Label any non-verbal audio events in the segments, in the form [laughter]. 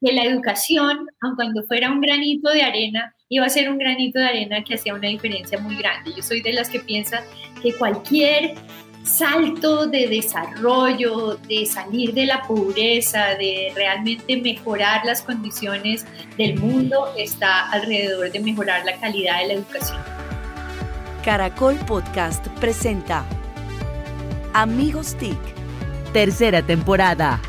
que la educación, aun cuando fuera un granito de arena, iba a ser un granito de arena que hacía una diferencia muy grande. Yo soy de las que piensa que cualquier salto de desarrollo, de salir de la pobreza, de realmente mejorar las condiciones del mundo, está alrededor de mejorar la calidad de la educación. Caracol Podcast presenta Amigos TIC, tercera temporada.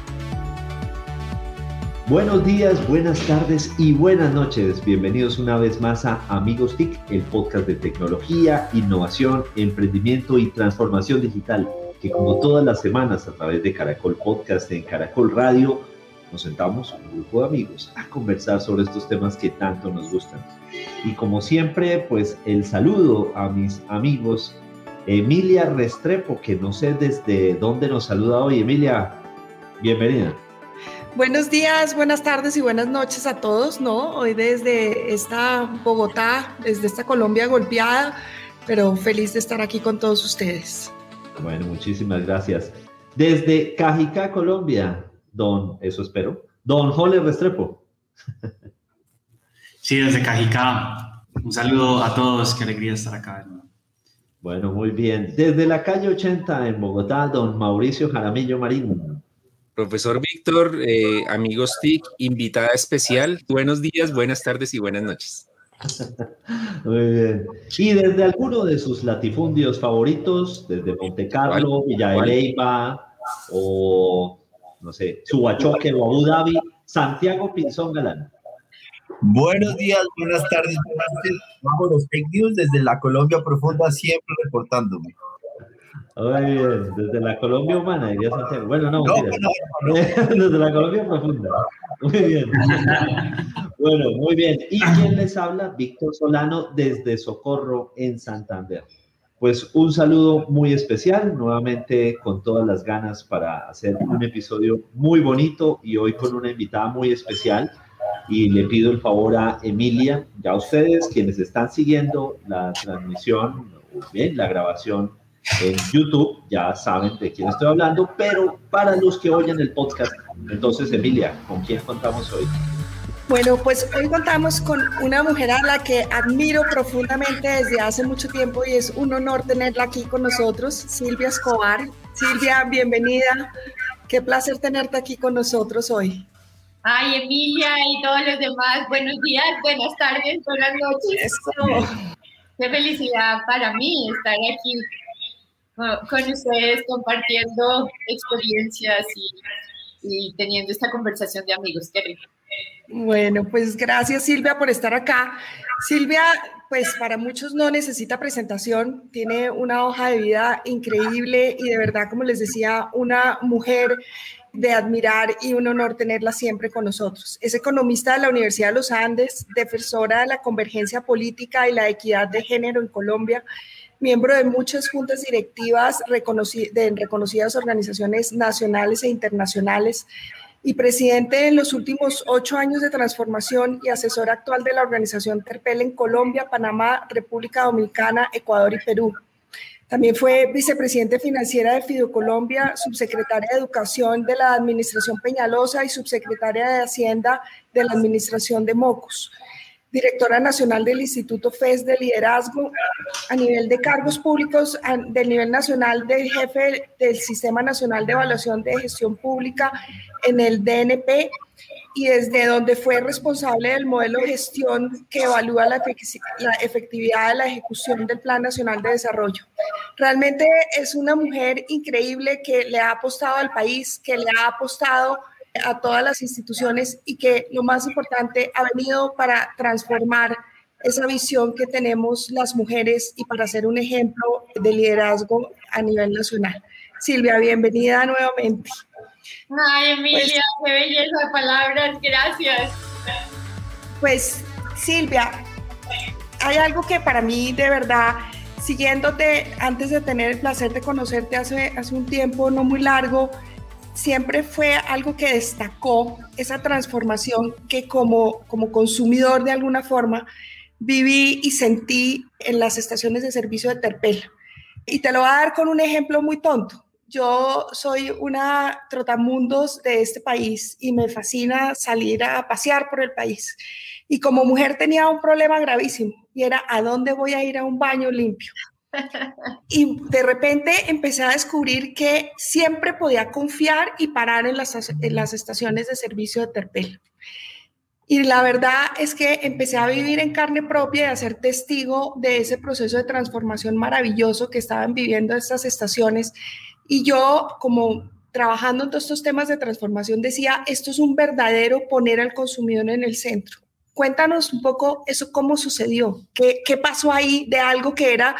Buenos días, buenas tardes y buenas noches. Bienvenidos una vez más a Amigos TIC, el podcast de tecnología, innovación, emprendimiento y transformación digital, que como todas las semanas a través de Caracol Podcast en Caracol Radio, nos sentamos un grupo de amigos a conversar sobre estos temas que tanto nos gustan. Y como siempre, pues el saludo a mis amigos Emilia Restrepo, que no sé desde dónde nos saluda hoy. Emilia, bienvenida. Buenos días, buenas tardes y buenas noches a todos, ¿no? Hoy desde esta Bogotá, desde esta Colombia golpeada, pero feliz de estar aquí con todos ustedes. Bueno, muchísimas gracias. Desde Cajicá, Colombia, don, eso espero, don Jole Restrepo. [laughs] Sí, desde Cajicá. Un saludo a todos, qué alegría estar acá. Bueno, muy bien. Desde la calle 80 en Bogotá, don Mauricio Jaramillo Marín. Profesor Víctor, eh, amigos TIC, invitada especial. Buenos días, buenas tardes y buenas noches. [laughs] Muy bien. Y desde alguno de sus latifundios favoritos, desde Monte Carlo, Villa de Leyva, o no sé, Subachoque o Abu Dhabi, Santiago Pinzón Galán. Buenos días, buenas tardes, buenas noches. Vamos los fake news desde la Colombia profunda, siempre reportándome. Desde la Colombia humana, diría Santiago. Bueno, no, [laughs] desde la Colombia profunda. Muy bien. Bueno, muy bien. ¿Y quién les habla? Víctor Solano desde Socorro, en Santander. Pues un saludo muy especial, nuevamente con todas las ganas para hacer un episodio muy bonito y hoy con una invitada muy especial. Y le pido el favor a Emilia, ya ustedes quienes están siguiendo la transmisión, bien, la grabación en YouTube, ya saben de quién estoy hablando, pero para los que oyen el podcast, entonces Emilia, ¿con quién contamos hoy? Bueno, pues hoy contamos con una mujer a la que admiro profundamente desde hace mucho tiempo y es un honor tenerla aquí con nosotros, Silvia Escobar. Silvia, bienvenida. Qué placer tenerte aquí con nosotros hoy. Ay, Emilia y todos los demás, buenos días, buenas tardes, buenas noches. Qué felicidad para mí estar aquí con ustedes compartiendo experiencias y, teniendo esta conversación de amigos. Qué rico. Bueno, pues gracias Silvia por estar acá. Silvia, pues para muchos no necesita presentación, tiene una hoja de vida increíble y de verdad, como les decía, una mujer de admirar y un honor tenerla siempre con nosotros. Es economista de la Universidad de los Andes, defensora de la convergencia política y la equidad de género en Colombia miembro de muchas juntas directivas de reconocidas organizaciones nacionales e internacionales y presidente en los últimos ocho años de transformación y asesor actual de la organización Terpel en Colombia, Panamá, República Dominicana, Ecuador y Perú. También fue vicepresidente financiera de Fidocolombia, subsecretaria de Educación de la Administración Peñalosa y subsecretaria de Hacienda de la Administración de Mocos directora nacional del Instituto FES de Liderazgo, a nivel de cargos públicos, del nivel nacional del jefe del Sistema Nacional de Evaluación de Gestión Pública en el DNP y desde donde fue responsable del modelo de gestión que evalúa la, efectividad de la ejecución del Plan Nacional de Desarrollo. Realmente es una mujer increíble que le ha apostado al país, que le ha apostado a todas las instituciones y que lo más importante ha venido para transformar esa visión que tenemos las mujeres y para ser un ejemplo de liderazgo a nivel nacional. Silvia, bienvenida nuevamente. Ay, Emilia, pues, qué belleza de palabras, gracias. Pues, Silvia, hay algo que para mí de verdad, siguiéndote antes de tener el placer de conocerte hace, hace un tiempo no muy largo, siempre fue algo que destacó esa transformación que como, como consumidor de alguna forma viví y sentí en las estaciones de servicio de Terpel. Y te lo voy a dar con un ejemplo muy tonto. yo soy una trotamundos de este país y me fascina salir a pasear por el país. Y como mujer tenía un problema gravísimo y era a dónde voy a ir a un baño limpio. Y de repente empecé a descubrir que siempre podía confiar y parar en las, en las estaciones de servicio de Terpel. Y la verdad es que empecé a vivir en carne propia y a ser testigo de ese proceso de transformación maravilloso que estaban viviendo estas estaciones. Y yo, como trabajando en todos estos temas de transformación, decía, esto es un verdadero poner al consumidor en el centro. Cuéntanos un poco eso, cómo sucedió, qué, qué pasó ahí de algo que era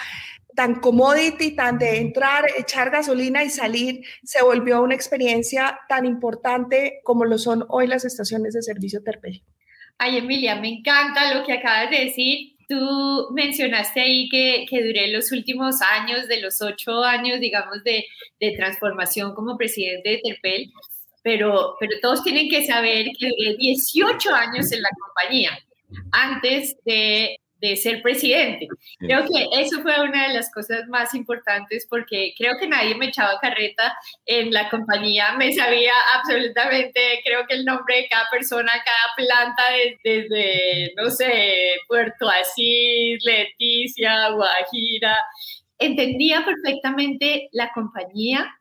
tan commodity, tan de entrar, echar gasolina y salir, se volvió una experiencia tan importante como lo son hoy las estaciones de servicio Terpel. Ay, Emilia, me encanta lo que acabas de decir. Tú mencionaste ahí que, que duré los últimos años, de los ocho años, digamos, de, de transformación como presidente de Terpel, pero, pero todos tienen que saber que duré 18 años en la compañía antes de de ser presidente. Creo que eso fue una de las cosas más importantes porque creo que nadie me echaba carreta en la compañía, me sabía absolutamente, creo que el nombre de cada persona, cada planta, desde, no sé, Puerto Asís, Leticia, Guajira, entendía perfectamente la compañía,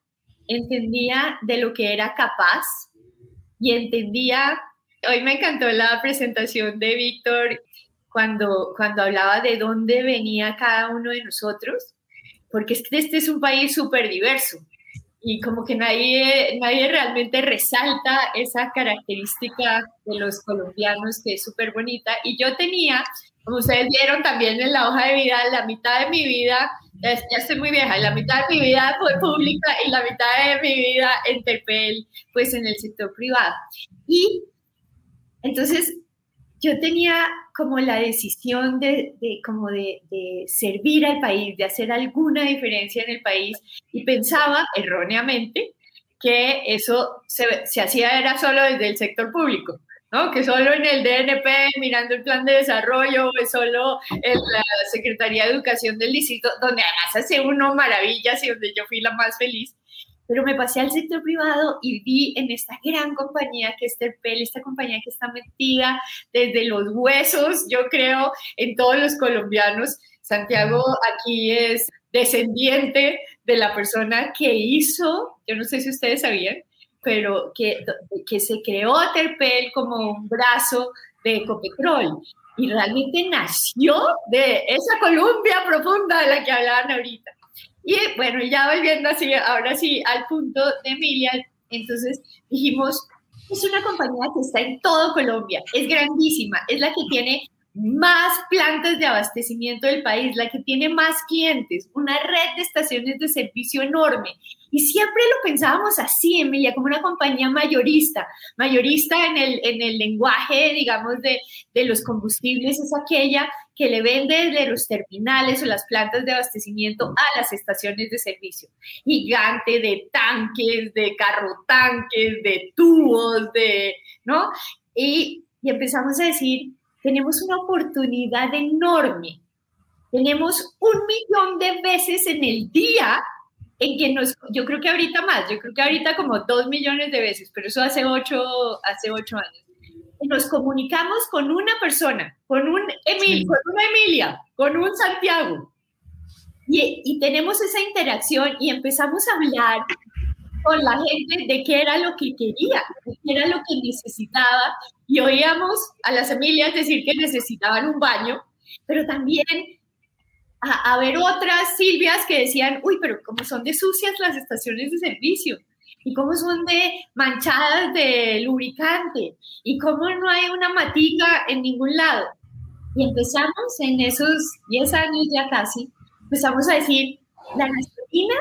entendía de lo que era capaz y entendía, hoy me encantó la presentación de Víctor cuando, cuando hablaba de dónde venía cada uno de nosotros, porque este es un país súper diverso y como que nadie, nadie realmente resalta esa característica de los colombianos que es súper bonita. Y yo tenía, como ustedes vieron también en la hoja de vida, la mitad de mi vida, ya, estoy muy vieja, la mitad de mi vida fue pública y la mitad de mi vida en TEPEL, pues en el sector privado. Y entonces yo tenía como la decisión de, como de, servir al país, de hacer alguna diferencia en el país y pensaba erróneamente que eso se, se hacía era solo desde el sector público. ¿no? que solo en el DNP, mirando el plan de desarrollo, solo en la Secretaría de Educación del Distrito, donde además hace uno maravillas y donde yo fui la más feliz, pero me pasé al sector privado y vi en esta gran compañía que es Terpel, esta compañía que está metida desde los huesos, yo creo, en todos los colombianos. Santiago aquí es descendiente de la persona que hizo, yo no sé si ustedes sabían, pero que, que se creó Terpel como un brazo de Ecopetrol y realmente nació de esa Colombia profunda de la que hablaban ahorita. Y bueno, ya volviendo así, ahora sí, al punto de Emilia, entonces dijimos, es una compañía que está en todo Colombia, es grandísima, es la que tiene más plantas de abastecimiento del país, la que tiene más clientes, una red de estaciones de servicio enorme. Y siempre lo pensábamos así, Emilia, como una compañía mayorista. Mayorista en el, en el lenguaje, digamos, de, de los combustibles, es aquella que le vende de los terminales o las plantas de abastecimiento a las estaciones de servicio. Gigante de tanques, de carro tanques, de tubos, de, ¿no? Y, y empezamos a decir, tenemos una oportunidad enorme. Tenemos un millón de veces en el día en que nos, yo creo que ahorita más, yo creo que ahorita como dos millones de veces, pero eso hace ocho, hace ocho años. Nos comunicamos con una persona, con un Emil, con una Emilia, con un Santiago. Y, y tenemos esa interacción y empezamos a hablar con la gente de qué era lo que quería, de qué era lo que necesitaba. Y oíamos a las familias decir que necesitaban un baño, pero también a, ver otras Silvias que decían, uy, pero cómo son de sucias las estaciones de servicio, y cómo son de manchadas de lubricante, y cómo no hay una matica en ningún lado. Y empezamos en esos 10 años ya casi, empezamos a decir, la gasolina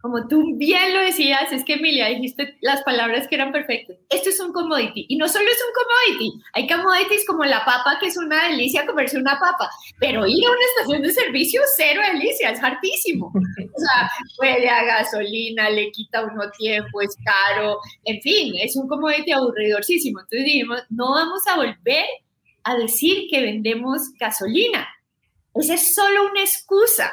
como tú bien lo decías, es que Emilia dijiste las palabras que eran perfectas. Esto es un commodity. Y no solo es un commodity, hay commodities como la papa, que es una delicia comerse una papa, pero ir a una estación de servicio, cero delicia, es hartísimo. [laughs] O sea, huele a gasolina, le quita uno tiempo, es caro, en fin, es un commodity aburridorcísimo. Entonces dijimos, no vamos a volver a decir que vendemos gasolina. Esa es solo una excusa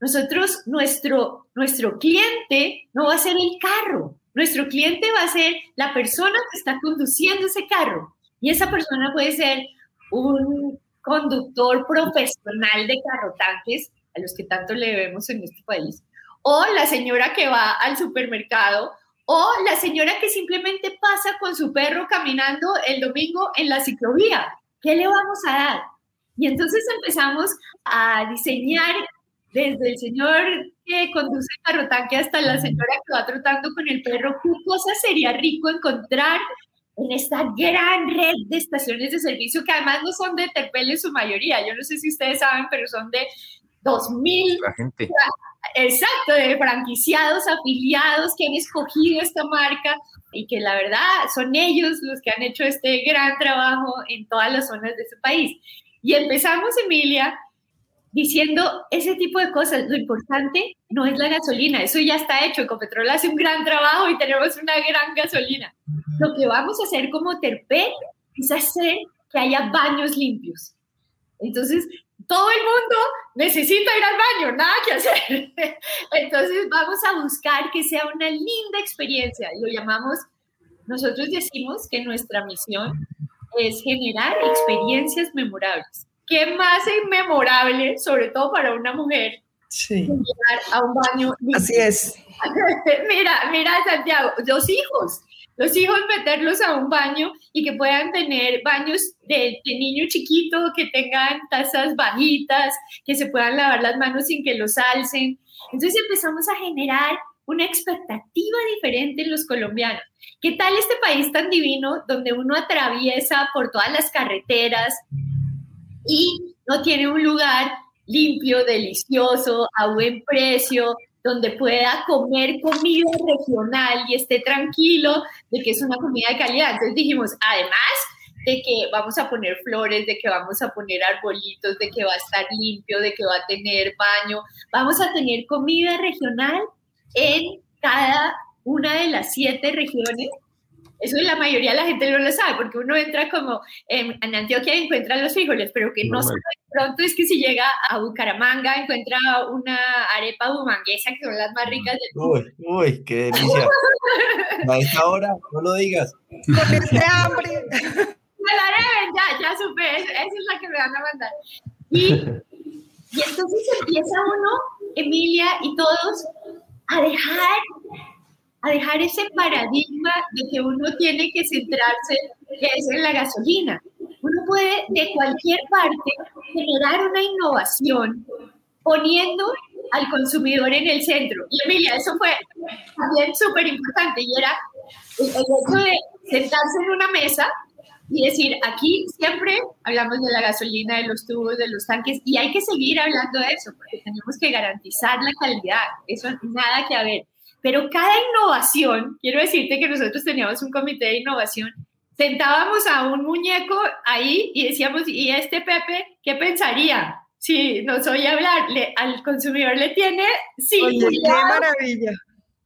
nosotros, nuestro, nuestro cliente no va a ser el carro, nuestro cliente va a ser la persona que está conduciendo ese carro. Y esa persona puede ser un conductor profesional de carro tanques, a los que tanto le debemos en este país, o la señora que va al supermercado, o la señora que simplemente pasa con su perro caminando el domingo en la ciclovía. ¿Qué le vamos a dar? Y entonces empezamos a diseñar desde el señor que conduce el carro tanque hasta la señora que va trotando con el perro, qué cosa sería rico encontrar en esta gran red de estaciones de servicio que además no son de Terpel en su mayoría. Yo no sé si ustedes saben, pero son de 2000. La gente. Exacto, de franquiciados, afiliados que han escogido esta marca y que la verdad son ellos los que han hecho este gran trabajo en todas las zonas de este país. Y empezamos, Emilia, diciendo ese tipo de cosas. Lo importante no es la gasolina, eso ya está hecho. Ecopetrol hace un gran trabajo y tenemos una gran gasolina. Lo que vamos a hacer como Terpel es hacer que haya baños limpios. Entonces, todo el mundo necesita ir al baño, nada que hacer. [laughs] Entonces, vamos a buscar que sea una linda experiencia. Lo llamamos, nosotros decimos que nuestra misión es generar experiencias memorables. ¿Qué más inmemorable, sobre todo para una mujer, sí. llegar a un baño? Así es. [laughs] mira, mira, Santiago, los hijos, los hijos meterlos a un baño y que puedan tener baños de, de, niño chiquito, que tengan tazas bajitas, que se puedan lavar las manos sin que los alcen. Entonces empezamos a generar una expectativa diferente en los colombianos. ¿Qué tal este país tan divino donde uno atraviesa por todas las carreteras y no tiene un lugar limpio, delicioso, a buen precio, donde pueda comer comida regional y esté tranquilo de que es una comida de calidad? Entonces dijimos, además de que vamos a poner flores, de que vamos a poner arbolitos, de que va a estar limpio, de que va a tener baño, vamos a tener comida regional en cada una de las siete regiones. Eso la mayoría de la gente no lo sabe, porque uno entra como en, en Antioquia y encuentra los frijoles, pero que no, no sabe pronto es que si llega a Bucaramanga encuentra una arepa bumanguesa, que son las más ricas del mundo. Uy, uy, qué delicia. [laughs] a esta hora, no lo digas. Con este hambre. [laughs] Me la deben, ya, ya supe, esa es la que me van a mandar. Y, y entonces empieza uno, Emilia y todos, a dejar, a dejar ese paradigma de que uno tiene que centrarse en la gasolina. Uno puede de cualquier parte generar una innovación poniendo al consumidor en el centro. Y Emilia, eso fue también súper importante y era el hecho de sentarse en una mesa y decir, aquí siempre hablamos de la gasolina, de los tubos, de los tanques, y hay que seguir hablando de eso, porque tenemos que garantizar la calidad, eso nada que ver. Pero cada innovación, quiero decirte que nosotros teníamos un comité de innovación, sentábamos a un muñeco ahí y decíamos, ¿y este Pepe qué pensaría? Si nos oye hablar, le, al consumidor le tiene... Sí, Oye, ¡Qué maravilla!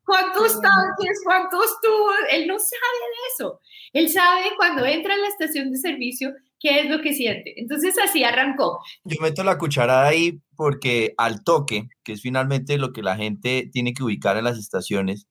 ¿Cuántos tanques? ¿Cuántos tubos? Él no sabe de eso. Él sabe cuando entra a la estación de servicio qué es lo que siente. Entonces así arrancó. Yo meto la cucharada ahí porque al toque, que es finalmente lo que la gente tiene que ubicar en las estaciones,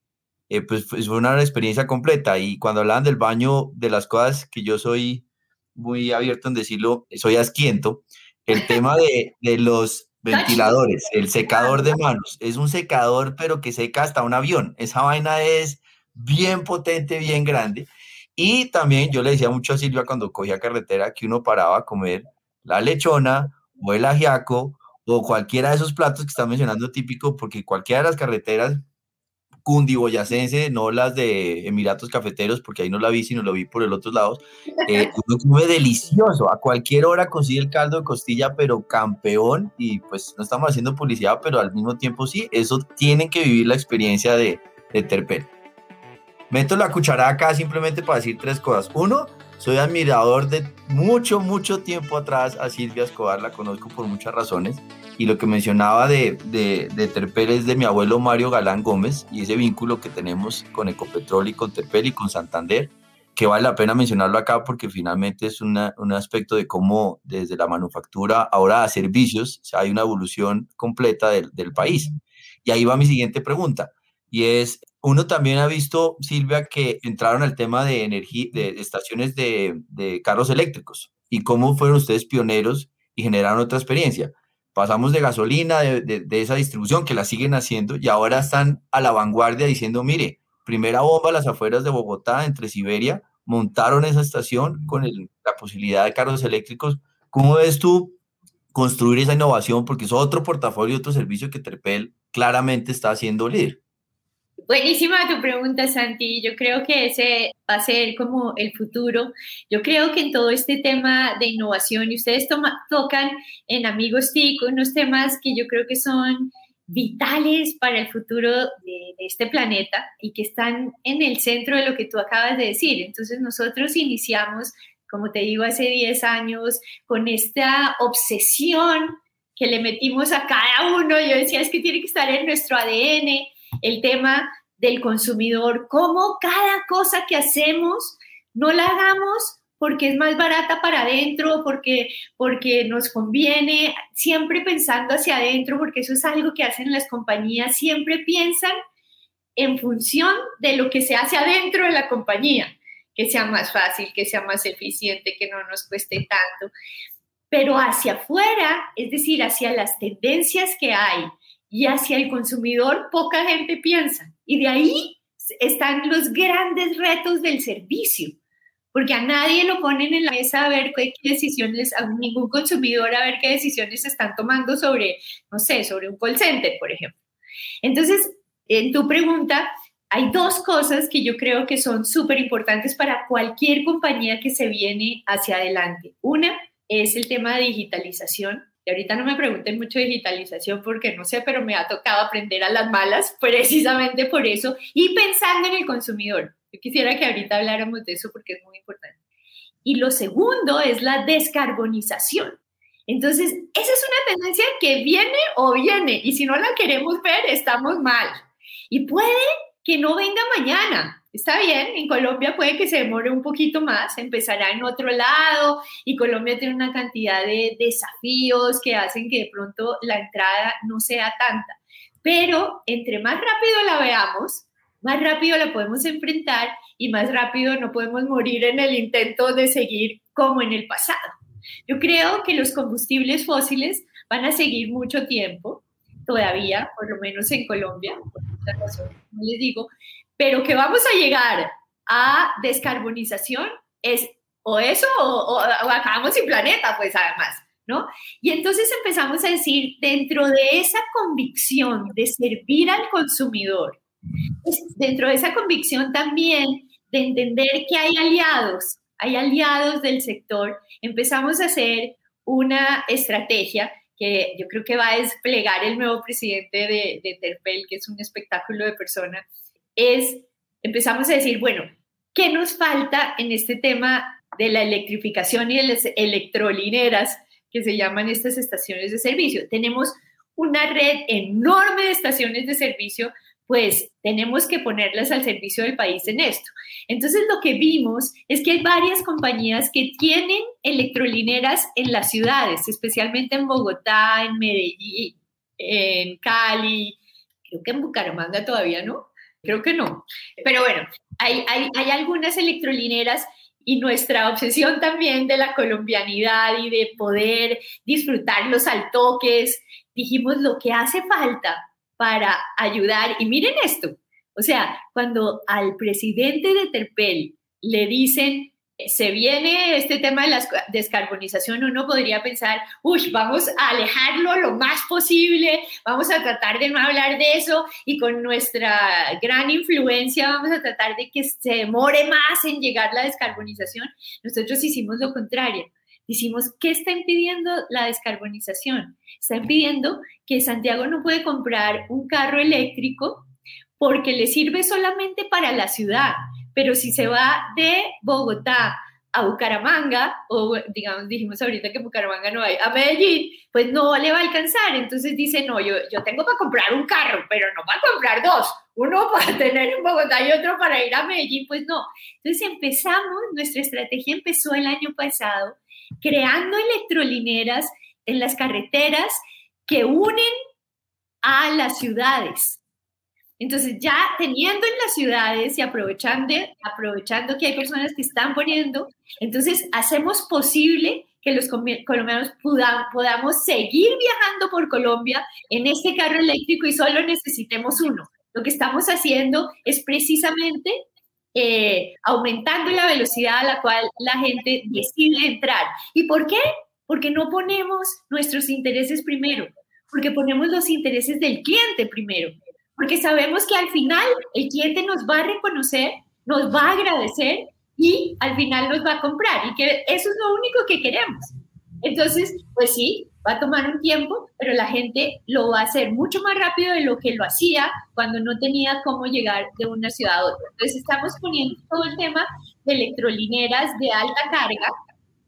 eh, pues, pues fue una experiencia completa. Y cuando hablaban del baño, de las cosas que yo soy muy abierto en decirlo, soy asquiento, el [laughs] tema de, de los ventiladores, el secador de manos. Es un secador, pero que seca hasta un avión. Esa vaina es bien potente, bien grande. Y también yo le decía mucho a Silvia cuando cogía carretera que uno paraba a comer la lechona o el ajiaco o cualquiera de esos platos que está mencionando típico, porque cualquiera de las carreteras cundiboyacense, no las de Emiratos Cafeteros, porque ahí no la vi, sino lo vi por el otro lado, eh, [laughs] uno come delicioso, a cualquier hora consigue el caldo de costilla, pero campeón, y pues no estamos haciendo publicidad, pero al mismo tiempo sí, eso tienen que vivir la experiencia de, de Terpel. Meto la cucharada acá simplemente para decir tres cosas. Uno, soy admirador de mucho, mucho tiempo atrás a Silvia Escobar, la conozco por muchas razones. Y lo que mencionaba de, de, de Terpel es de mi abuelo Mario Galán Gómez y ese vínculo que tenemos con Ecopetrol y con Terpel y con Santander. que vale la pena mencionarlo acá porque finalmente es un aspecto de cómo desde la manufactura ahora a servicios hay una evolución completa del, del país. Y ahí va mi siguiente pregunta, y es, uno también ha visto, Silvia, que entraron al tema de energía, de estaciones de, carros eléctricos y cómo fueron ustedes pioneros y generaron otra experiencia. Pasamos de gasolina, de, esa distribución que la siguen haciendo y ahora están a la vanguardia diciendo, mire, primera bomba a las afueras de Bogotá, entre Siberia, montaron esa estación con la posibilidad de carros eléctricos. ¿Cómo ves tú construir esa innovación? Porque es otro portafolio, otro servicio que Terpel claramente está haciendo líder. Buenísima tu pregunta, Santi. Yo creo que ese va a ser como el futuro. Yo creo que en todo este tema de innovación, y ustedes tocan en Amigos TIC unos temas que yo creo que son vitales para el futuro de, este planeta y que están en el centro de lo que tú acabas de decir. Entonces nosotros iniciamos, como te digo, hace 10 años con esta obsesión que le metimos a cada uno. Yo decía, es que tiene que estar en nuestro ADN el tema del consumidor, cómo cada cosa que hacemos no la hagamos porque es más barata para adentro, porque, porque nos conviene, siempre pensando hacia adentro, porque eso es algo que hacen las compañías, siempre piensan en función de lo que se hace adentro de la compañía, que sea más fácil, que sea más eficiente, que no nos cueste tanto. Pero hacia afuera, es decir, hacia las tendencias que hay, y hacia el consumidor poca gente piensa. Y de ahí están los grandes retos del servicio, porque a nadie lo ponen en la mesa a ver qué decisiones, a ningún consumidor a ver qué decisiones están tomando sobre, no sé, sobre un call center, por ejemplo. Entonces, en tu pregunta, hay dos cosas que yo creo que son súper importantes para cualquier compañía que se viene hacia adelante. Una es el tema de digitalización y ahorita no me pregunten mucho digitalización porque no sé, pero me ha tocado aprender a las malas precisamente por eso y pensando en el consumidor. Yo quisiera que ahorita habláramos de eso porque es muy importante. Y lo segundo es la descarbonización. Entonces, esa es una tendencia que viene o viene y si no la queremos ver, estamos mal. Y puede que no venga mañana, Está bien, en Colombia puede que se demore un poquito más, empezará en otro lado y Colombia tiene una cantidad de desafíos que hacen que de pronto la entrada no sea tanta. Pero entre más rápido la veamos, más rápido la podemos enfrentar y más rápido no podemos morir en el intento de seguir como en el pasado. Yo creo que los combustibles fósiles van a seguir mucho tiempo, todavía, por lo menos en Colombia, por muchas razones, como les digo, pero que vamos a llegar a descarbonización es o eso o, acabamos sin planeta, pues además, ¿no? Y entonces empezamos a decir, dentro de esa convicción de servir al consumidor, dentro de esa convicción también de entender que hay aliados, hay aliados del sector, empezamos a hacer una estrategia que yo creo que va a desplegar el nuevo presidente de, de Terpel, que es un espectáculo de persona, es, empezamos a decir, bueno, ¿qué nos falta en este tema de la electrificación y de las electrolineras que se llaman estas estaciones de servicio? Tenemos una red enorme de estaciones de servicio, pues tenemos que ponerlas al servicio del país en esto. Entonces lo que vimos es que hay varias compañías que tienen electrolineras en las ciudades, especialmente en Bogotá, en Medellín, en Cali, creo que en Bucaramanga todavía no, Creo que no. Pero bueno, hay, hay, hay algunas electrolineras y nuestra obsesión también de la colombianidad y de poder disfrutar los altoques, dijimos lo que hace falta para ayudar. Y miren esto, o sea, cuando al presidente de Terpel le dicen se viene este tema de la descarbonización, uno podría pensar, uy, vamos a alejarlo lo más posible, vamos a tratar de no hablar de eso y con nuestra gran influencia vamos a tratar de que se demore más en llegar la descarbonización. Nosotros hicimos lo contrario. Hicimos, ¿qué está impidiendo la descarbonización? Está impidiendo que Santiago no puede comprar un carro eléctrico porque le sirve solamente para la ciudad pero si se va de Bogotá a Bucaramanga, o digamos, dijimos ahorita que Bucaramanga no hay, a Medellín, pues no le va a alcanzar. Entonces dice, no, yo, yo tengo para comprar un carro, pero no para comprar dos, uno [laughs] para tener en Bogotá y otro para ir a Medellín, pues no. Entonces empezamos, nuestra estrategia empezó el año pasado creando electrolineras en las carreteras que unen a las ciudades. Entonces, ya teniendo en las ciudades y aprovechando, aprovechando que hay personas que están poniendo, entonces hacemos posible que los colombianos podamos seguir viajando por Colombia en este carro eléctrico y solo necesitemos uno. Lo que estamos haciendo es precisamente eh, aumentando la velocidad a la cual la gente decide entrar. ¿Y por qué? Porque no ponemos nuestros intereses primero, porque ponemos los intereses del cliente primero, porque sabemos que al final el cliente nos va a reconocer, nos va a agradecer y al final nos va a comprar y que eso es lo único que queremos. Entonces, pues sí, va a tomar un tiempo, pero la gente lo va a hacer mucho más rápido de lo que lo hacía cuando no tenía cómo llegar de una ciudad a otra. Entonces estamos poniendo todo el tema de electrolineras de alta carga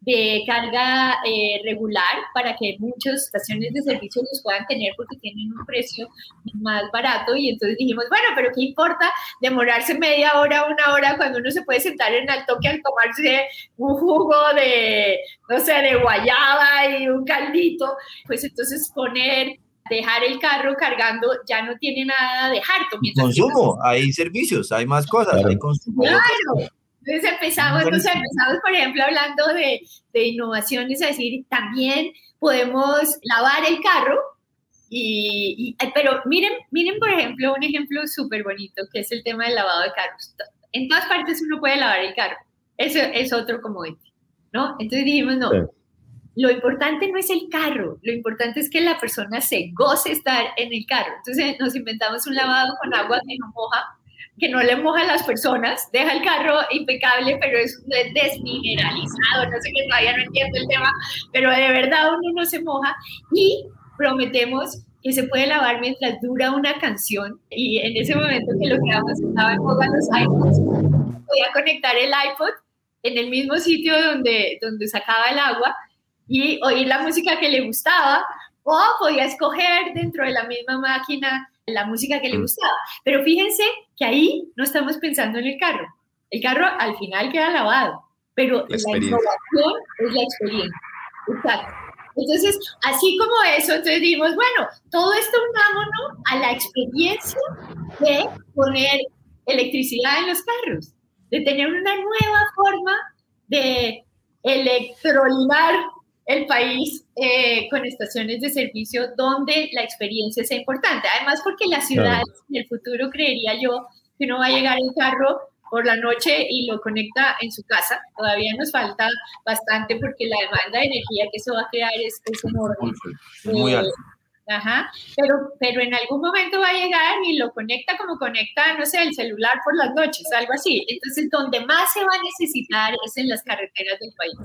de carga eh, regular para que muchas estaciones de servicio los puedan tener porque tienen un precio más barato y entonces dijimos, bueno, pero ¿qué importa demorarse media hora, una hora cuando uno se puede sentar en el toque al tomarse un jugo de, no sé, de guayaba y un caldito? Pues entonces poner dejar el carro cargando ya no tiene nada de harto. Consumo, hay servicios, hay más cosas, hay consumo. Claro. Entonces empezamos, empezamos, por ejemplo, hablando de, de innovaciones, es decir, también podemos lavar el carro, y, pero miren, miren, por ejemplo, un ejemplo súper bonito, que es el tema del lavado de carros. En todas partes uno puede lavar el carro. Eso es otro comodity, ¿no? Entonces dijimos, no, lo importante no es el carro, lo importante es que la persona se goce estar en el carro. Entonces nos inventamos un lavado con agua que no moja, que no le moja a las personas, deja el carro impecable, pero es desmineralizado, no sé qué, todavía no entiendo el tema, pero de verdad uno no se moja y prometemos que se puede lavar mientras dura una canción y en ese momento que lo que estaba en boga los iPods, podía conectar el iPod en el mismo sitio donde, donde sacaba el agua y oír la música que le gustaba o podía escoger dentro de la misma máquina la música que le mm. gustaba. Pero fíjense que ahí no estamos pensando en el carro. El carro al final queda lavado, pero la, innovación es la experiencia. Exacto. Entonces, así como eso, entonces dijimos, bueno, todo esto unámonos a la experiencia de poner electricidad en los carros, de tener una nueva forma de electrolinar el país eh, con estaciones de servicio donde la experiencia sea importante. Además, porque las ciudades en el futuro creería yo que no va a llegar el carro por la noche y lo conecta en su casa. Todavía nos falta bastante porque la demanda de energía que eso va a crear es, enorme. Muy, eh, alto. Ajá, pero, pero en algún momento va a llegar y lo conecta como conecta, no sé, el celular por las noches, algo así. Entonces, donde más se va a necesitar es en las carreteras del país.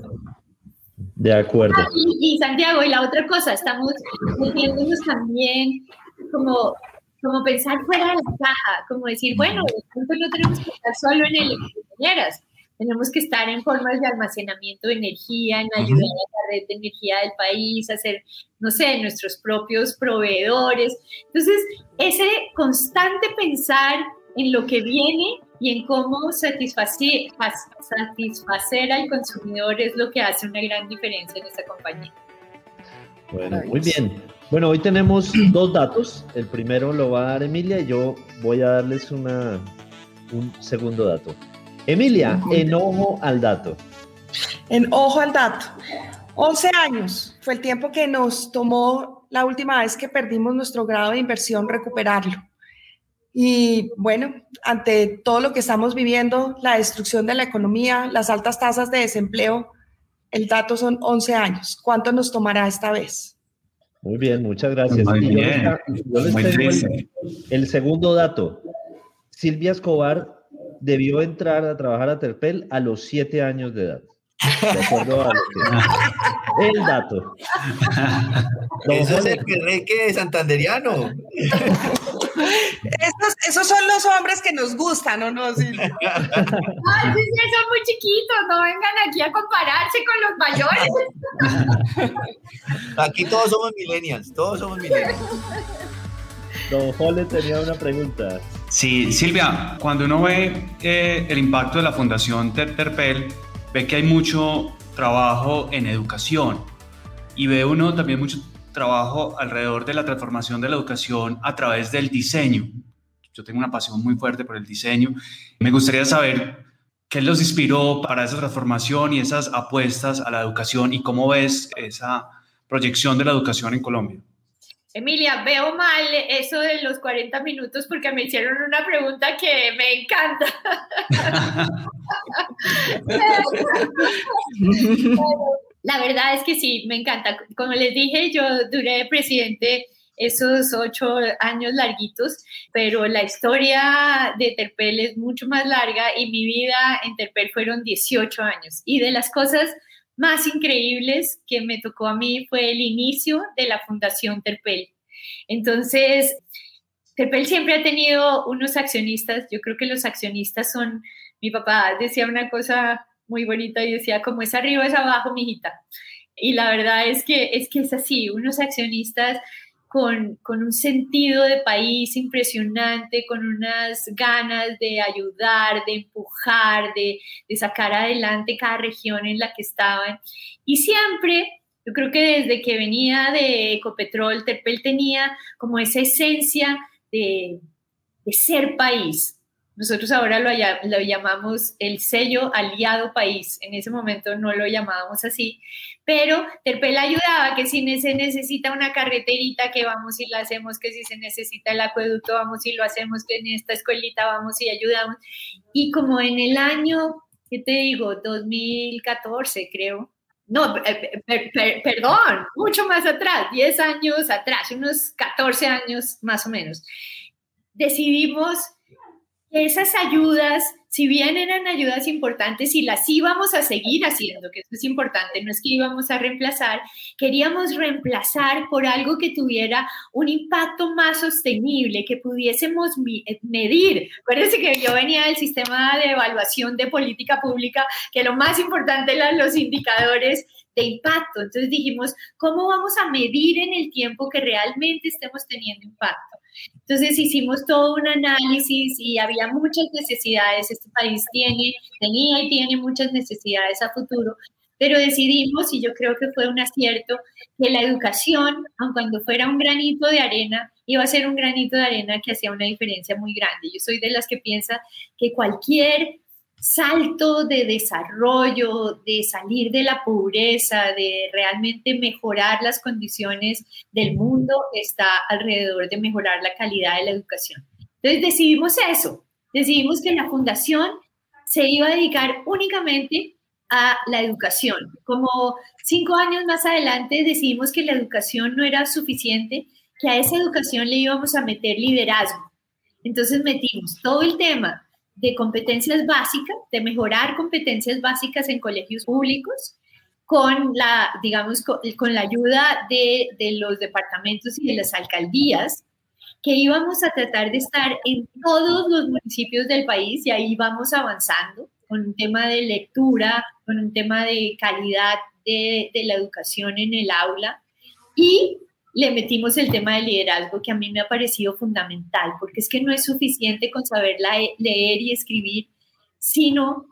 De acuerdo. Ah, y, Santiago, y la otra cosa, estamos metiéndonos también como, como pensar fuera de la caja, como decir, bueno, no tenemos que estar solo en electricidad, tenemos que estar en formas de almacenamiento de energía, en ayudar a la red de energía del país, hacer, no sé, nuestros propios proveedores. Entonces, ese constante pensar en lo que viene y en cómo satisfacer, satisfacer al consumidor es lo que hace una gran diferencia en esta compañía. Bueno, muy bien. Bueno, hoy tenemos dos datos. El primero lo va a dar Emilia y yo voy a darles una, un segundo dato. Emilia, en ojo al dato. En ojo al dato. 11 años fue el tiempo que nos tomó la última vez que perdimos nuestro grado de inversión recuperarlo. Y bueno, ante todo lo que estamos viviendo, la destrucción de la economía, las altas tasas de desempleo, el dato son 11 años. ¿Cuánto nos tomará esta vez? Muy bien, muchas gracias. el, segundo dato. Silvia Escobar debió entrar a trabajar a Terpel a los 7 años de edad. De acuerdo a [laughs] El dato. Eso es el que santanderiano. [laughs] Esos, son los hombres que nos gustan, ¿o no? Sí. [laughs] Ay, sí, son muy chiquitos, no vengan aquí a compararse con los mayores. [laughs] Aquí todos somos millennials, todos somos millennials. Don Jole tenía una pregunta. Sí, Silvia, cuando uno ve eh, el impacto de la Fundación Terpel, ve que hay mucho trabajo en educación y ve uno también mucho trabajo alrededor de la transformación de la educación a través del diseño. Yo tengo una pasión muy fuerte por el diseño. Me gustaría saber qué los inspiró para esa transformación y esas apuestas a la educación y cómo ves esa proyección de la educación en Colombia. Emilia, veo mal eso de los 40 minutos porque me hicieron una pregunta que me encanta. [laughs] [laughs] [laughs] La verdad es que sí, me encanta. Como les dije, yo duré presidente esos ocho años larguitos, pero la historia de Terpel es mucho más larga y mi vida en Terpel fueron 18 años. Y de las cosas más increíbles que me tocó a mí fue el inicio de la Fundación Terpel. Entonces, Terpel siempre ha tenido unos accionistas, yo creo que los accionistas son, mi papá decía una cosa muy bonita y decía, como es arriba es abajo, mijita. Y la verdad es que es, que es así, unos accionistas con, con, un sentido de país impresionante, con unas ganas de ayudar, de empujar, de, de, sacar adelante cada región en la que estaban. Y siempre, yo creo que desde que venía de Ecopetrol, Terpel tenía como esa esencia de, de ser país, nosotros ahora lo, lo, llamamos el sello aliado país. En ese momento no lo llamábamos así, pero Terpel ayudaba que si se necesita una carreterita, que vamos y la hacemos, que si se necesita el acueducto, vamos y lo hacemos, que en esta escuelita vamos y ayudamos. Y como en el año, ¿qué te digo? 2014, creo. No, eh, perdón, mucho más atrás, 10 años atrás, unos 14 años más o menos. Decidimos esas ayudas, si bien eran ayudas importantes y las íbamos a seguir haciendo, que eso es importante, no es que íbamos a reemplazar, queríamos reemplazar por algo que tuviera un impacto más sostenible, que pudiésemos eh, medir. Acuérdense que yo venía del sistema de evaluación de política pública, que lo más importante eran los indicadores de impacto. Entonces dijimos, ¿cómo vamos a medir en el tiempo que realmente estemos teniendo impacto? Entonces hicimos todo un análisis y había muchas necesidades. Este país tiene, tenía y tiene muchas necesidades a futuro, pero decidimos, y yo creo que fue un acierto, que la educación, aun cuando fuera un granito de arena, iba a ser un granito de arena que hacía una diferencia muy grande. Yo soy de las que piensa que cualquier salto de desarrollo, de salir de la pobreza, de realmente mejorar las condiciones del mundo, está alrededor de mejorar la calidad de la educación. Entonces decidimos eso, decidimos que la fundación se iba a dedicar únicamente a la educación. Como cinco años más adelante decidimos que la educación no era suficiente, que a esa educación le íbamos a meter liderazgo. Entonces metimos todo el tema de competencias básicas, de mejorar competencias básicas en colegios públicos, con la, digamos, con, la ayuda de, de, los departamentos y de las alcaldías, que íbamos a tratar de estar en todos los municipios del país y ahí vamos avanzando con un tema de lectura, con un tema de calidad de, de la educación en el aula. Y le metimos el tema del liderazgo que a mí me ha parecido fundamental, porque es que no es suficiente con saber leer y escribir, sino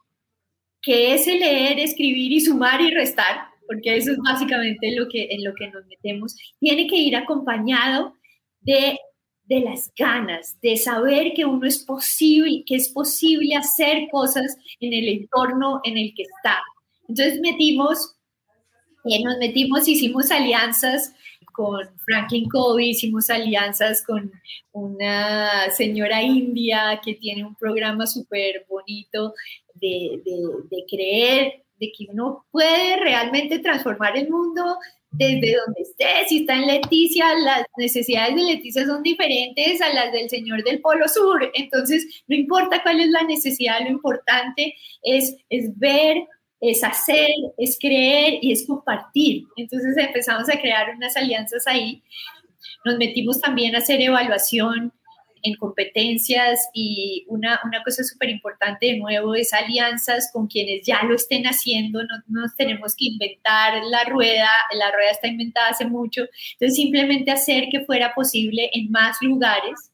que ese leer, escribir y sumar y restar, porque eso es básicamente lo que, en lo que nos metemos, tiene que ir acompañado de, de las ganas, de saber que uno es posible, que es posible hacer cosas en el entorno en el que está. Entonces metimos, eh, nos metimos, hicimos alianzas con Franklin Covey, hicimos alianzas con una señora india que tiene un programa súper bonito de, de, creer de que uno puede realmente transformar el mundo desde donde esté. Si está en Leticia, las necesidades de Leticia son diferentes a las del señor del Polo Sur. Entonces, no importa cuál es la necesidad, lo importante es, es ver es hacer, es creer y es compartir. Entonces empezamos a crear unas alianzas ahí. Nos metimos también a hacer evaluación en competencias y una, una cosa súper importante de nuevo es alianzas con quienes ya lo estén haciendo, no nos tenemos que inventar la rueda, la rueda está inventada hace mucho, entonces simplemente hacer que fuera posible en más lugares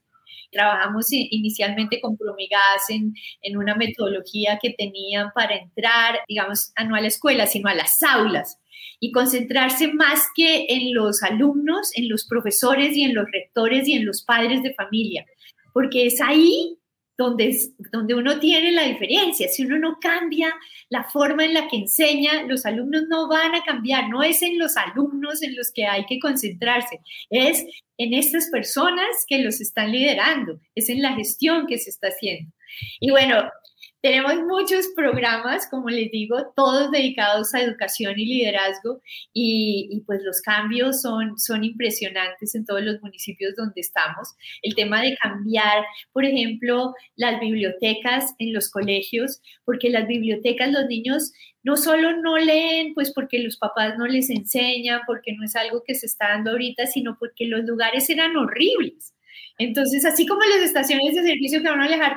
trabajamos inicialmente con Promigas en, en una metodología que tenían para entrar, digamos, no a la escuela, sino a las aulas y concentrarse más que en los alumnos, en los profesores y en los rectores y en los padres de familia, porque es ahí donde, donde uno tiene la diferencia. Si uno no cambia la forma en la que enseña, los alumnos no van a cambiar. No es en los alumnos en los que hay que concentrarse, es en estas personas que los están liderando, es en la gestión que se está haciendo. Y bueno, tenemos muchos programas, como les digo, todos dedicados a educación y liderazgo y, pues los cambios son, son impresionantes en todos los municipios donde estamos. El tema de cambiar, por ejemplo, las bibliotecas en los colegios, porque las bibliotecas los niños no solo no leen, pues porque los papás no les enseñan, porque no es algo que se está dando ahorita, sino porque los lugares eran horribles. Entonces, así como las estaciones de servicio que a uno le la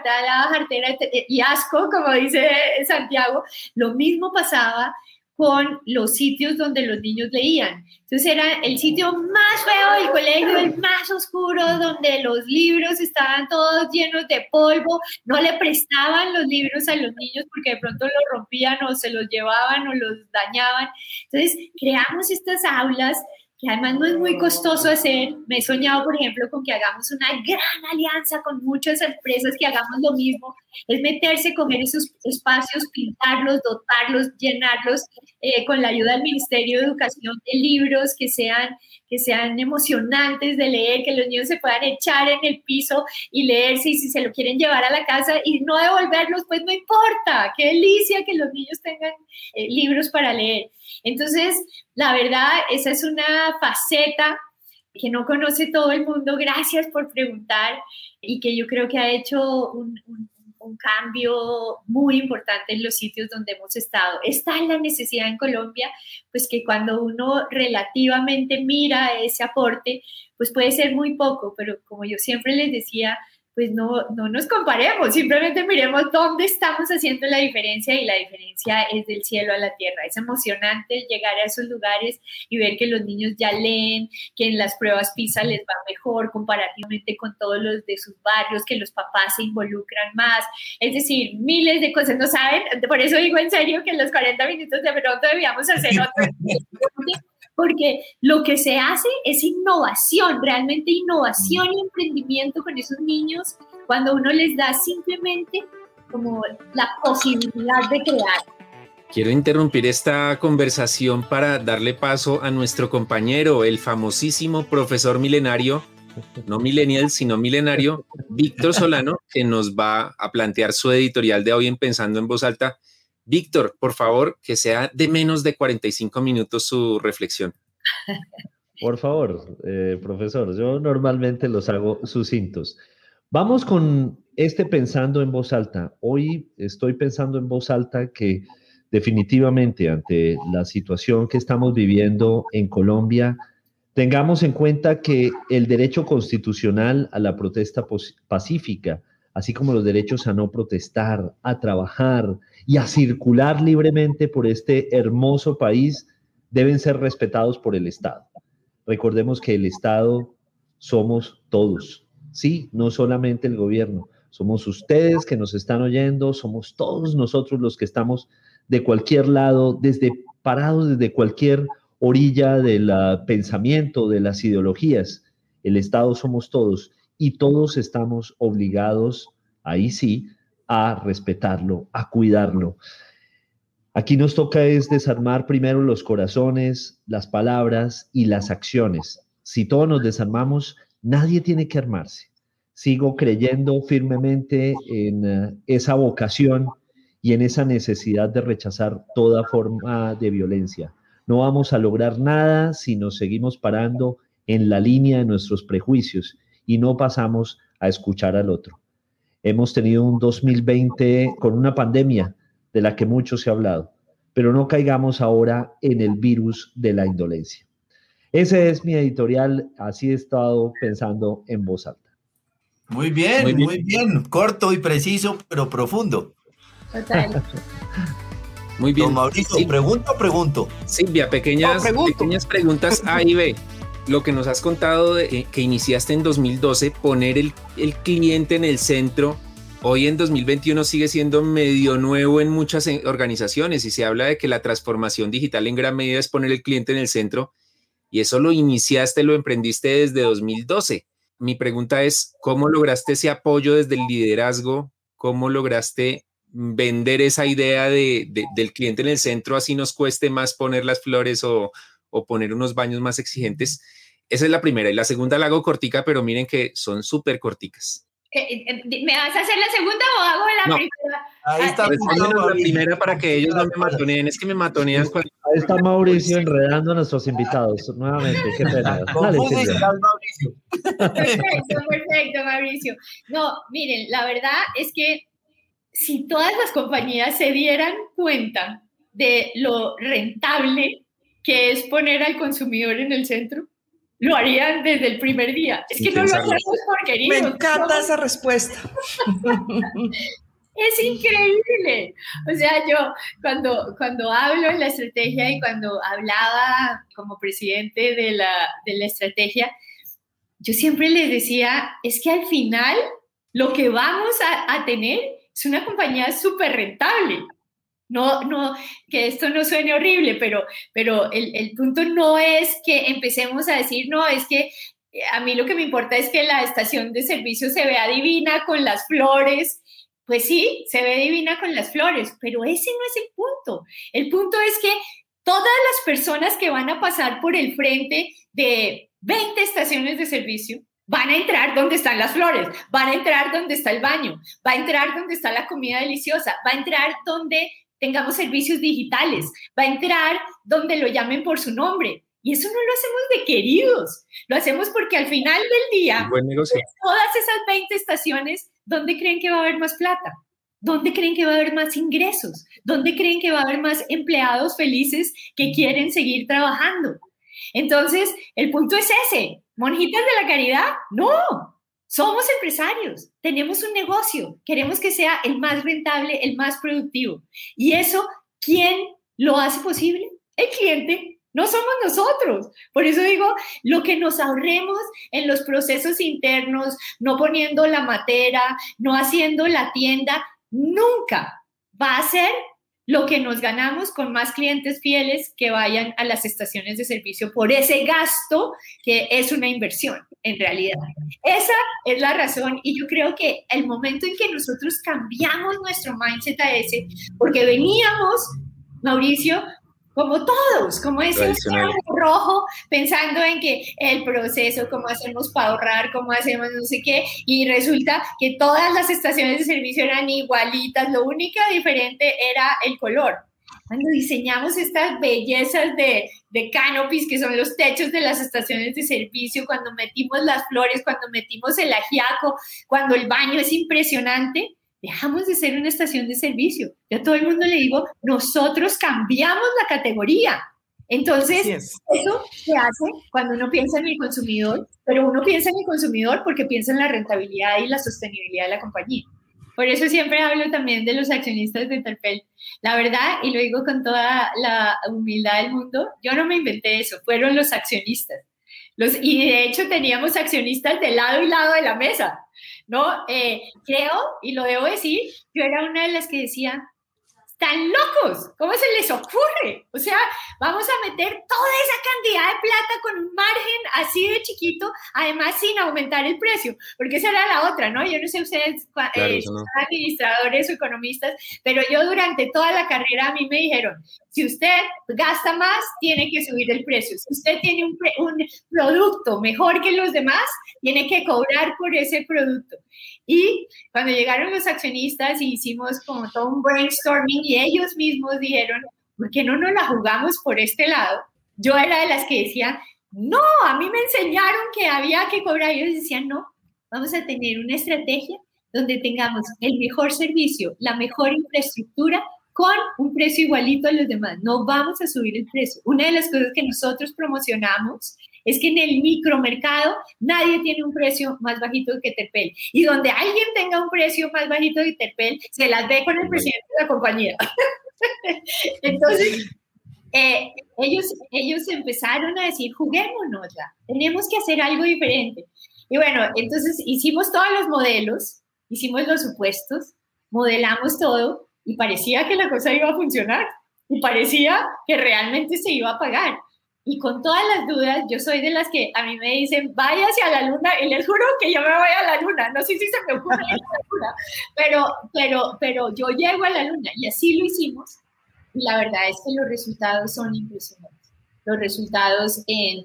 jartera y asco, como dice Santiago, lo mismo pasaba con los sitios donde los niños leían. Entonces era el sitio más feo del colegio, el más oscuro, donde los libros estaban todos llenos de polvo, no le prestaban los libros a los niños porque de pronto los rompían o se los llevaban o los dañaban. Entonces creamos estas aulas que además no es muy costoso hacer. Me he soñado, por ejemplo, con que hagamos una gran alianza con muchas empresas que hagamos lo mismo, es meterse, comer esos espacios, pintarlos, dotarlos, llenarlos eh, con la ayuda del Ministerio de Educación de libros que sean, que sean emocionantes de leer, que los niños se puedan echar en el piso y leerse y si se lo quieren llevar a la casa y no devolverlos, pues no importa, qué delicia que los niños tengan eh, libros para leer. Entonces, la verdad, esa es una faceta que no conoce todo el mundo. Gracias por preguntar y que yo creo que ha hecho un, cambio muy importante en los sitios donde hemos estado. Está la necesidad en Colombia, pues que cuando uno relativamente mira ese aporte, pues puede ser muy poco, pero como yo siempre les decía, pues no, no nos comparemos, simplemente miremos dónde estamos haciendo la diferencia y la diferencia es del cielo a la tierra. Es emocionante llegar a esos lugares y ver que los niños ya leen, que en las pruebas PISA les va mejor comparativamente con todos los de sus barrios, que los papás se involucran más, es decir, miles de cosas, ¿no saben? Por eso digo en serio que en los 40 minutos de pronto debíamos hacer [laughs] otro porque lo que se hace es innovación, realmente innovación y emprendimiento con esos niños cuando uno les da simplemente como la posibilidad de crear. Quiero interrumpir esta conversación para darle paso a nuestro compañero, el famosísimo profesor milenario, no millennial, sino milenario, Víctor Solano, que nos va a plantear su editorial de hoy en Pensando en Voz Alta Víctor, por favor, que sea de menos de 45 minutos su reflexión. Por favor, eh, profesor, yo normalmente los hago sucintos. Vamos con este pensando en voz alta. Hoy estoy pensando en voz alta que definitivamente ante la situación que estamos viviendo en Colombia, tengamos en cuenta que el derecho constitucional a la protesta pacífica, así como los derechos a no protestar, a trabajar, y a circular libremente por este hermoso país deben ser respetados por el Estado. Recordemos que el Estado somos todos, sí, no solamente el gobierno, somos ustedes que nos están oyendo, somos todos nosotros los que estamos de cualquier lado, desde parados desde cualquier orilla del pensamiento, de las ideologías. El Estado somos todos y todos estamos obligados, ahí sí, a respetarlo, a cuidarlo. Aquí nos toca es desarmar primero los corazones, las palabras y las acciones. Si todos nos desarmamos, nadie tiene que armarse. Sigo creyendo firmemente en eh, esa vocación y en esa necesidad de rechazar toda forma de violencia. No vamos a lograr nada si nos seguimos parando en la línea de nuestros prejuicios y no pasamos a escuchar al otro. Hemos tenido un 2020 con una pandemia de la que mucho se ha hablado, pero no caigamos ahora en el virus de la indolencia. Ese es mi editorial, así he estado pensando en voz alta. Muy bien, muy bien, corto y preciso, pero profundo. Total. Muy bien. Don Mauricio, ¿pregunto o pregunto? Silvia, pequeñas, pequeñas preguntas A y B. lo que nos has contado de, eh, que iniciaste en 2012, poner el, cliente en el centro, hoy en 2021 sigue siendo medio nuevo en muchas eh, organizaciones y se habla de que la transformación digital en gran medida es poner el cliente en el centro y eso lo iniciaste, lo emprendiste desde 2012. Mi pregunta es, ¿cómo lograste ese apoyo desde el liderazgo? ¿Cómo lograste vender esa idea de, del cliente en el centro, así nos cueste más poner las flores o, o poner unos baños más exigentes? Esa es la primera. Y la segunda la hago cortica, pero miren que son súper corticas. Eh, eh, ¿Me vas a hacer la segunda o hago la primera? Ahí está. Pues la primera para que ellos no me matoneen. Es que me matonean. Cuando... Ahí está Mauricio enredando a nuestros invitados. Nuevamente, qué pena. [laughs] Dale, Mauricio. Perfecto, perfecto, Mauricio. No, miren, la verdad es que si todas las compañías se dieran cuenta de lo rentable que es poner al consumidor en el centro, lo harían desde el primer día. Es que no lo hacemos por queridos. Me encanta esa respuesta. es increíble. O sea, yo cuando, cuando hablo en la estrategia y cuando hablaba como presidente de la, de la estrategia, yo siempre les decía, es que al final lo que vamos a, a tener es una compañía súper rentable. No, no, que esto no suene horrible, pero, pero el, el, punto no es que empecemos a decir, no, es que eh, a mí lo que me importa es que la estación de servicio se vea divina con las flores. Pues sí, se ve divina con las flores, pero ese no es el punto. El punto es que todas las personas que van a pasar por el frente de 20 estaciones de servicio, van a entrar donde están las flores, van a entrar donde está el baño, va a entrar donde está la comida deliciosa, va a entrar donde tengamos servicios digitales, va a entrar donde lo llamen por su nombre. Y eso no lo hacemos de queridos, lo hacemos porque al final del día, todas esas 20 estaciones, ¿dónde creen que va a haber más plata? ¿Dónde creen que va a haber más ingresos? ¿Dónde creen que va a haber más empleados felices que quieren seguir trabajando? Entonces, el punto es ese. ¿Monjitas de la caridad? No, somos empresarios, tenemos un negocio, queremos que sea el más rentable, el más productivo. Y eso, ¿quién lo hace posible? El cliente, no somos nosotros. Por eso digo, lo que nos ahorremos en los procesos internos, no poniendo la matera, no haciendo la tienda, nunca va a ser lo que nos ganamos con más clientes fieles que vayan a las estaciones de servicio por ese gasto que es una inversión en realidad. Esa es la razón y yo creo que el momento en que nosotros cambiamos nuestro mindset a ese, porque veníamos, Mauricio, como todos, como ese rojo, pensando en que el proceso, cómo hacemos para ahorrar, cómo hacemos no sé qué, y resulta que todas las estaciones de servicio eran igualitas, lo único diferente era el color. Cuando diseñamos estas bellezas de, de canopies, que son los techos de las estaciones de servicio, cuando metimos las flores, cuando metimos el ajiaco, cuando el baño es impresionante, dejamos de ser una estación de servicio. Yo a todo el mundo le digo, nosotros cambiamos la categoría. Entonces, eso se hace cuando uno piensa en el consumidor, pero uno piensa en el consumidor porque piensa en la rentabilidad y la sostenibilidad de la compañía. Por eso siempre hablo también de los accionistas de Terpel. La verdad, y lo digo con toda la humildad del mundo, yo no me inventé eso, fueron los accionistas. Los, y de hecho teníamos accionistas de lado y lado de la mesa. ¿No? Eh, creo, y lo debo decir, yo era una de las que decía, están locos, ¿cómo se les ocurre? O sea, vamos a meter toda esa cantidad de plata con un margen así de chiquito, además sin aumentar el precio, porque esa era la otra, ¿no? Yo no sé ustedes, eh, son administradores o economistas, pero yo durante toda la carrera a mí me dijeron, si usted gasta más, tiene que subir el precio. Si usted tiene un, un producto mejor que los demás, tiene que cobrar por ese producto. Y cuando llegaron los accionistas y hicimos como todo un brainstorming y ellos mismos dijeron, ¿por qué no nos la jugamos por este lado? Yo era de las que decía, no, a mí me enseñaron que había que cobrar. Y ellos decían, no, vamos a tener una estrategia donde tengamos el mejor servicio, la mejor infraestructura con un precio igualito a los demás. No vamos a subir el precio. Una de las cosas que nosotros promocionamos es que en el micromercado nadie tiene un precio más bajito que Terpel. Y donde alguien tenga un precio más bajito que Terpel, se las ve con el presidente de la compañía. [laughs] Entonces, eh, ellos, ellos empezaron a decir, juguémonos ya, tenemos que hacer algo diferente. Y bueno, entonces hicimos todos los modelos, hicimos los supuestos, modelamos todo y parecía que la cosa iba a funcionar y parecía que realmente se iba a pagar. Y con todas las dudas, yo soy de las que a mí me dicen, vaya hacia la luna, y les juro que yo me voy a la luna, no sé si se me ocurre a la luna, pero, pero, pero yo llego a la luna y así lo hicimos. La verdad es que los resultados son impresionantes los resultados en,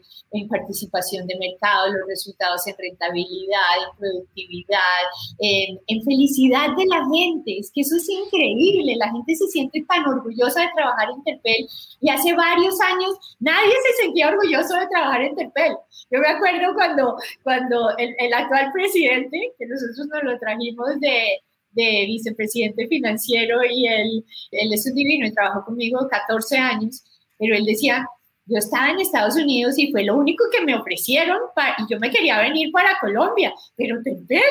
participación de mercado, los resultados en rentabilidad, en productividad, en, felicidad de la gente. Es que eso es increíble. La gente se siente tan orgullosa de trabajar en Terpel y hace varios años nadie se sentía orgulloso de trabajar en Terpel. Yo me acuerdo cuando, cuando el, el actual presidente, que nosotros nos lo trajimos de, de vicepresidente financiero y él, él es un divino y trabajó conmigo 14 años, pero él decía, yo estaba en Estados Unidos y fue lo único que me ofrecieron y yo me quería venir para Colombia, pero Tempel,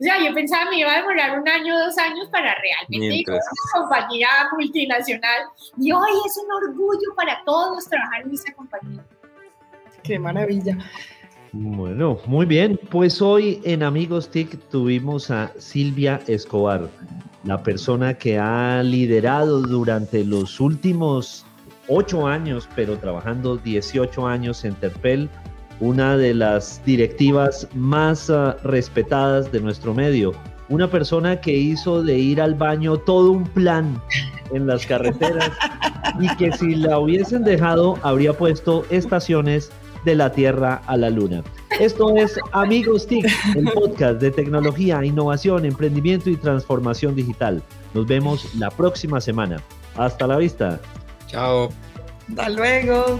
o sea, yo pensaba me iba a demorar un año, dos años para realmente ir a una compañía multinacional y hoy es un orgullo para todos trabajar en esa compañía. Qué maravilla. Bueno, muy bien. Pues hoy en Amigos TIC tuvimos a Silvia Escobar, la persona que ha liderado durante los últimos ocho años, pero trabajando 18 años en Terpel, una de las directivas más uh, respetadas de nuestro medio. Una persona que hizo de ir al baño todo un plan en las carreteras y que si la hubiesen dejado habría puesto estaciones de la Tierra a la Luna. Esto es Amigos TIC, el podcast de tecnología, innovación, emprendimiento y transformación digital. Nos vemos la próxima semana. Hasta la vista. Chao. Hasta luego.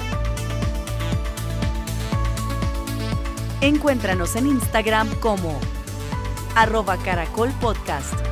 Encuéntranos en Instagram como arroba caracol podcast.